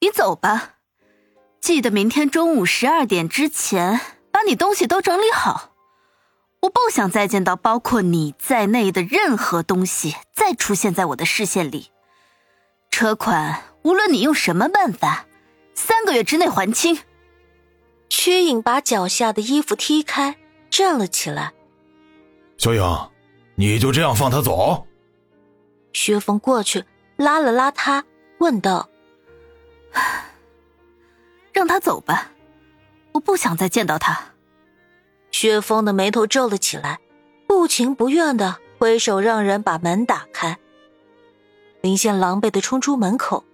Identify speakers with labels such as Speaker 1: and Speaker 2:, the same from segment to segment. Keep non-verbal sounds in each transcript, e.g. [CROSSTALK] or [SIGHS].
Speaker 1: 你走吧，记得明天中午十二点之前把你东西都整理好。我不想再见到包括你在内的任何东西再出现在我的视线里。车款，无论你用什么办法，三个月之内还清。
Speaker 2: 曲颖把脚下的衣服踢开，站了起来。
Speaker 3: 小影，你就这样放他走？
Speaker 2: 薛峰过去。拉了拉他，问道：“ [SIGHS]
Speaker 1: 让他走吧，我不想再见到他。”
Speaker 2: 薛峰的眉头皱了起来，不情不愿的挥手让人把门打开。林羡狼狈的冲出门口，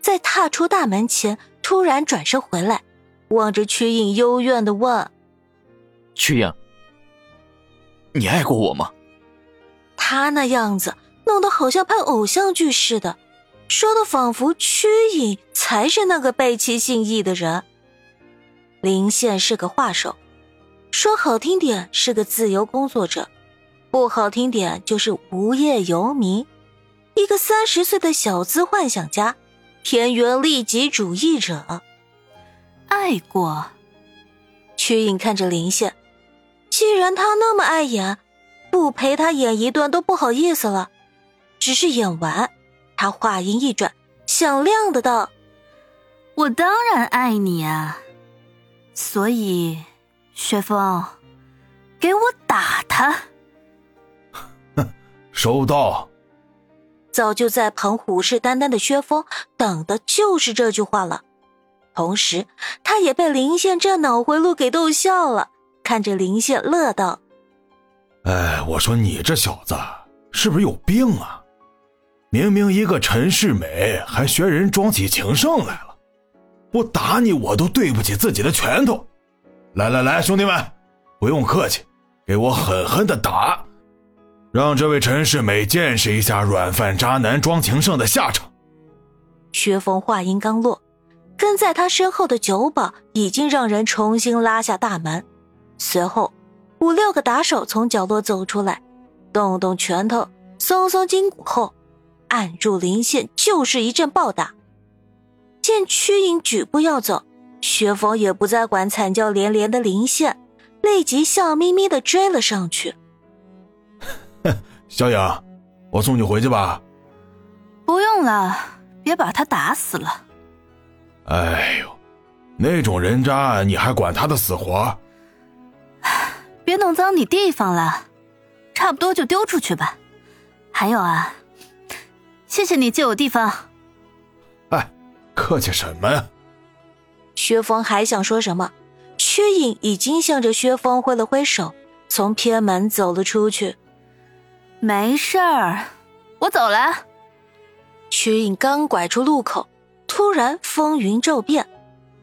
Speaker 2: 在踏出大门前，突然转身回来，望着曲颖幽怨的问：“
Speaker 4: 曲颖，你爱过我吗？”
Speaker 2: 他那样子。弄得好像拍偶像剧似的，说的仿佛曲颖才是那个背弃信义的人。林宪是个画手，说好听点是个自由工作者，不好听点就是无业游民，一个三十岁的小资幻想家，田园利己主义者。
Speaker 1: 爱过，
Speaker 2: 曲颖看着林宪，既然他那么爱演，不陪他演一段都不好意思了。只是演完，他话音一转，响亮的道：“
Speaker 1: 我当然爱你啊！所以，薛峰，给我打他。”
Speaker 3: 哼，收到。
Speaker 2: 早就在旁虎视眈眈的薛峰，等的就是这句话了。同时，他也被林宪这脑回路给逗笑了，看着林宪乐道：“
Speaker 3: 哎，我说你这小子是不是有病啊？”明明一个陈世美，还学人装起情圣来了。我打你，我都对不起自己的拳头。来来来，兄弟们，不用客气，给我狠狠的打，让这位陈世美见识一下软饭渣男装情圣的下场。
Speaker 2: 薛峰话音刚落，跟在他身后的酒保已经让人重新拉下大门。随后，五六个打手从角落走出来，动动拳头，松松筋骨后。按住林宪，就是一阵暴打。见曲颖举步要走，薛峰也不再管惨叫连连的林宪，立即笑眯眯的追了上去。[LAUGHS]
Speaker 3: 小颖，我送你回去吧。
Speaker 1: 不用了，别把他打死了。
Speaker 3: 哎呦，那种人渣，你还管他的死活？
Speaker 1: 别弄脏你地方了，差不多就丢出去吧。还有啊。谢谢你借我地方。
Speaker 3: 哎，客气什么呀？
Speaker 2: 薛峰还想说什么，曲颖已经向着薛峰挥了挥手，从偏门走了出去。
Speaker 1: 没事儿，我走了。
Speaker 2: 曲颖刚拐出路口，突然风云骤变，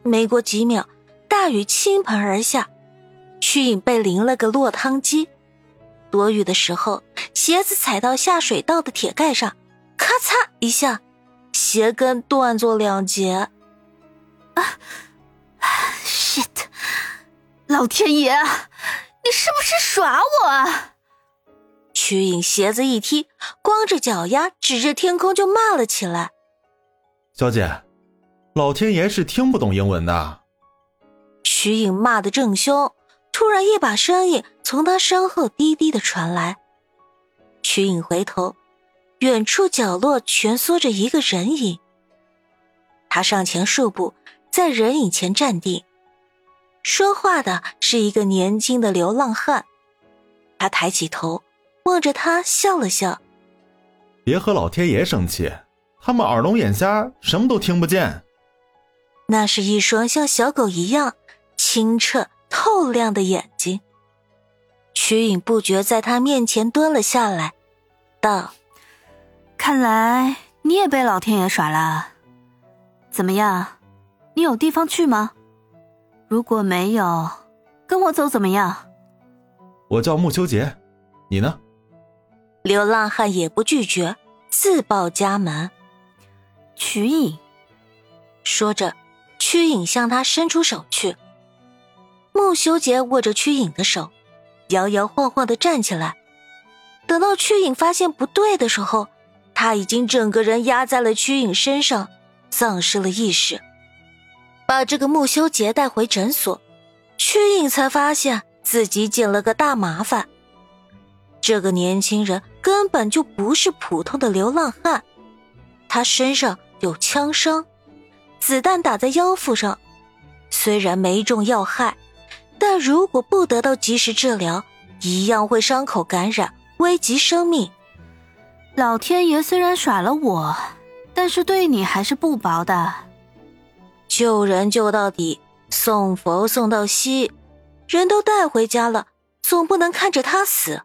Speaker 2: 没过几秒，大雨倾盆而下，曲颖被淋了个落汤鸡。躲雨的时候，鞋子踩到下水道的铁盖上。咔嚓一下，鞋跟断作两截。
Speaker 1: 啊，shit！老天爷，你是不是耍我？
Speaker 2: 曲颖鞋子一踢，光着脚丫指着天空就骂了起来。
Speaker 5: 小姐，老天爷是听不懂英文的。
Speaker 2: 曲颖骂得正凶，突然一把声音从他身后低低的传来。曲颖回头。远处角落蜷缩着一个人影。他上前数步，在人影前站定。说话的是一个年轻的流浪汉。他抬起头，望着他笑了笑：“
Speaker 5: 别和老天爷生气，他们耳聋眼瞎，什么都听不见。”
Speaker 2: 那是一双像小狗一样清澈透亮的眼睛。曲颖不觉在他面前蹲了下来，道。
Speaker 1: 看来你也被老天爷耍了。怎么样？你有地方去吗？如果没有，跟我走怎么样？
Speaker 5: 我叫穆修杰，你呢？
Speaker 2: 流浪汉也不拒绝，自报家门。
Speaker 1: 瞿颖
Speaker 2: 说着，瞿颖向他伸出手去。穆修杰握着瞿颖的手，摇摇晃晃的站起来。等到瞿颖发现不对的时候，他已经整个人压在了曲颖身上，丧失了意识。把这个穆修杰带回诊所，曲颖才发现自己捡了个大麻烦。这个年轻人根本就不是普通的流浪汉，他身上有枪伤，子弹打在腰腹上，虽然没中要害，但如果不得到及时治疗，一样会伤口感染，危及生命。
Speaker 1: 老天爷虽然耍了我，但是对你还是不薄的。
Speaker 2: 救人救到底，送佛送到西，人都带回家了，总不能看着他死。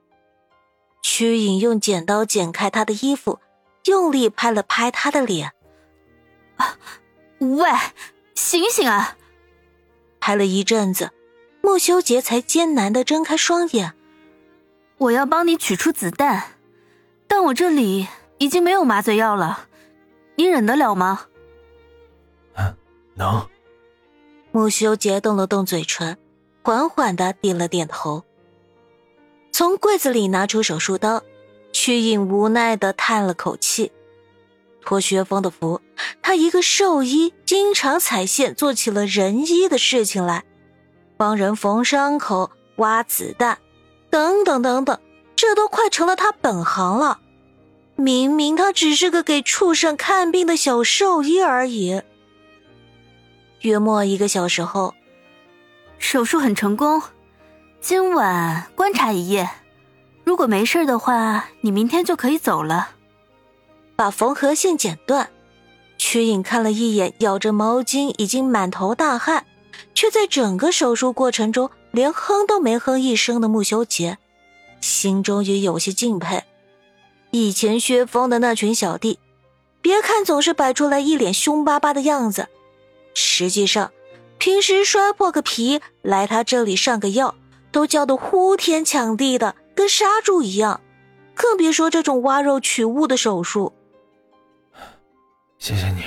Speaker 2: 曲颖用剪刀剪开他的衣服，用力拍了拍他的脸。
Speaker 1: 啊，喂，醒醒啊！
Speaker 2: 拍了一阵子，莫修杰才艰难的睁开双眼。
Speaker 1: 我要帮你取出子弹，但我这里已经没有麻醉药了，你忍得了吗？
Speaker 3: 嗯，能。
Speaker 2: 穆修杰动了动嘴唇，缓缓的点了点头。从柜子里拿出手术刀，曲颖无奈的叹了口气，托薛峰的福。他一个兽医，经常踩线，做起了人医的事情来，帮人缝伤口、挖子弹，等等等等，这都快成了他本行了。明明他只是个给畜生看病的小兽医而已。约莫一个小时后，
Speaker 1: 手术很成功。今晚观察一夜，如果没事的话，你明天就可以走了。
Speaker 2: 把缝合线剪断。曲颖看了一眼咬着毛巾、已经满头大汗，却在整个手术过程中连哼都没哼一声的穆修杰，心中也有些敬佩。以前薛峰的那群小弟，别看总是摆出来一脸凶巴巴的样子，实际上平时摔破个皮来他这里上个药。都叫得呼天抢地的，跟杀猪一样，更别说这种挖肉取物的手术。
Speaker 3: 谢谢你，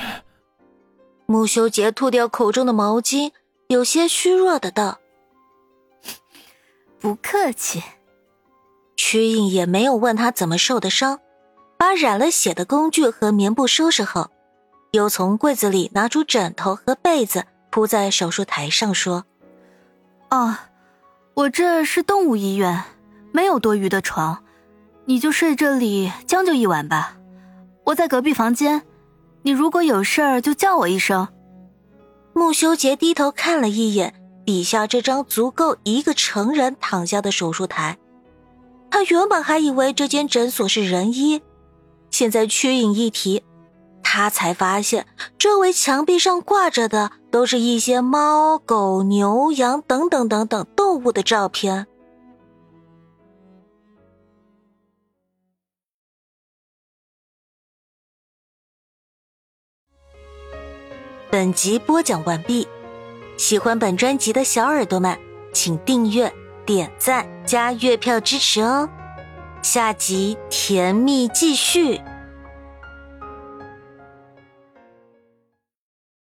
Speaker 2: 穆修杰吐掉口中的毛巾，有些虚弱的道：“
Speaker 1: 不客气。”
Speaker 2: 瞿颖也没有问他怎么受的伤，把染了血的工具和棉布收拾好，又从柜子里拿出枕头和被子铺在手术台上，说：“
Speaker 1: 哦。”我这是动物医院，没有多余的床，你就睡这里将就一晚吧。我在隔壁房间，你如果有事儿就叫我一声。
Speaker 2: 穆修杰低头看了一眼底下这张足够一个成人躺下的手术台，他原本还以为这间诊所是人医，现在曲颖一提。他才发现，周围墙壁上挂着的都是一些猫、狗、牛、羊等等等等动物的照片。本集播讲完毕，喜欢本专辑的小耳朵们，请订阅、点赞、加月票支持哦！下集甜蜜继续。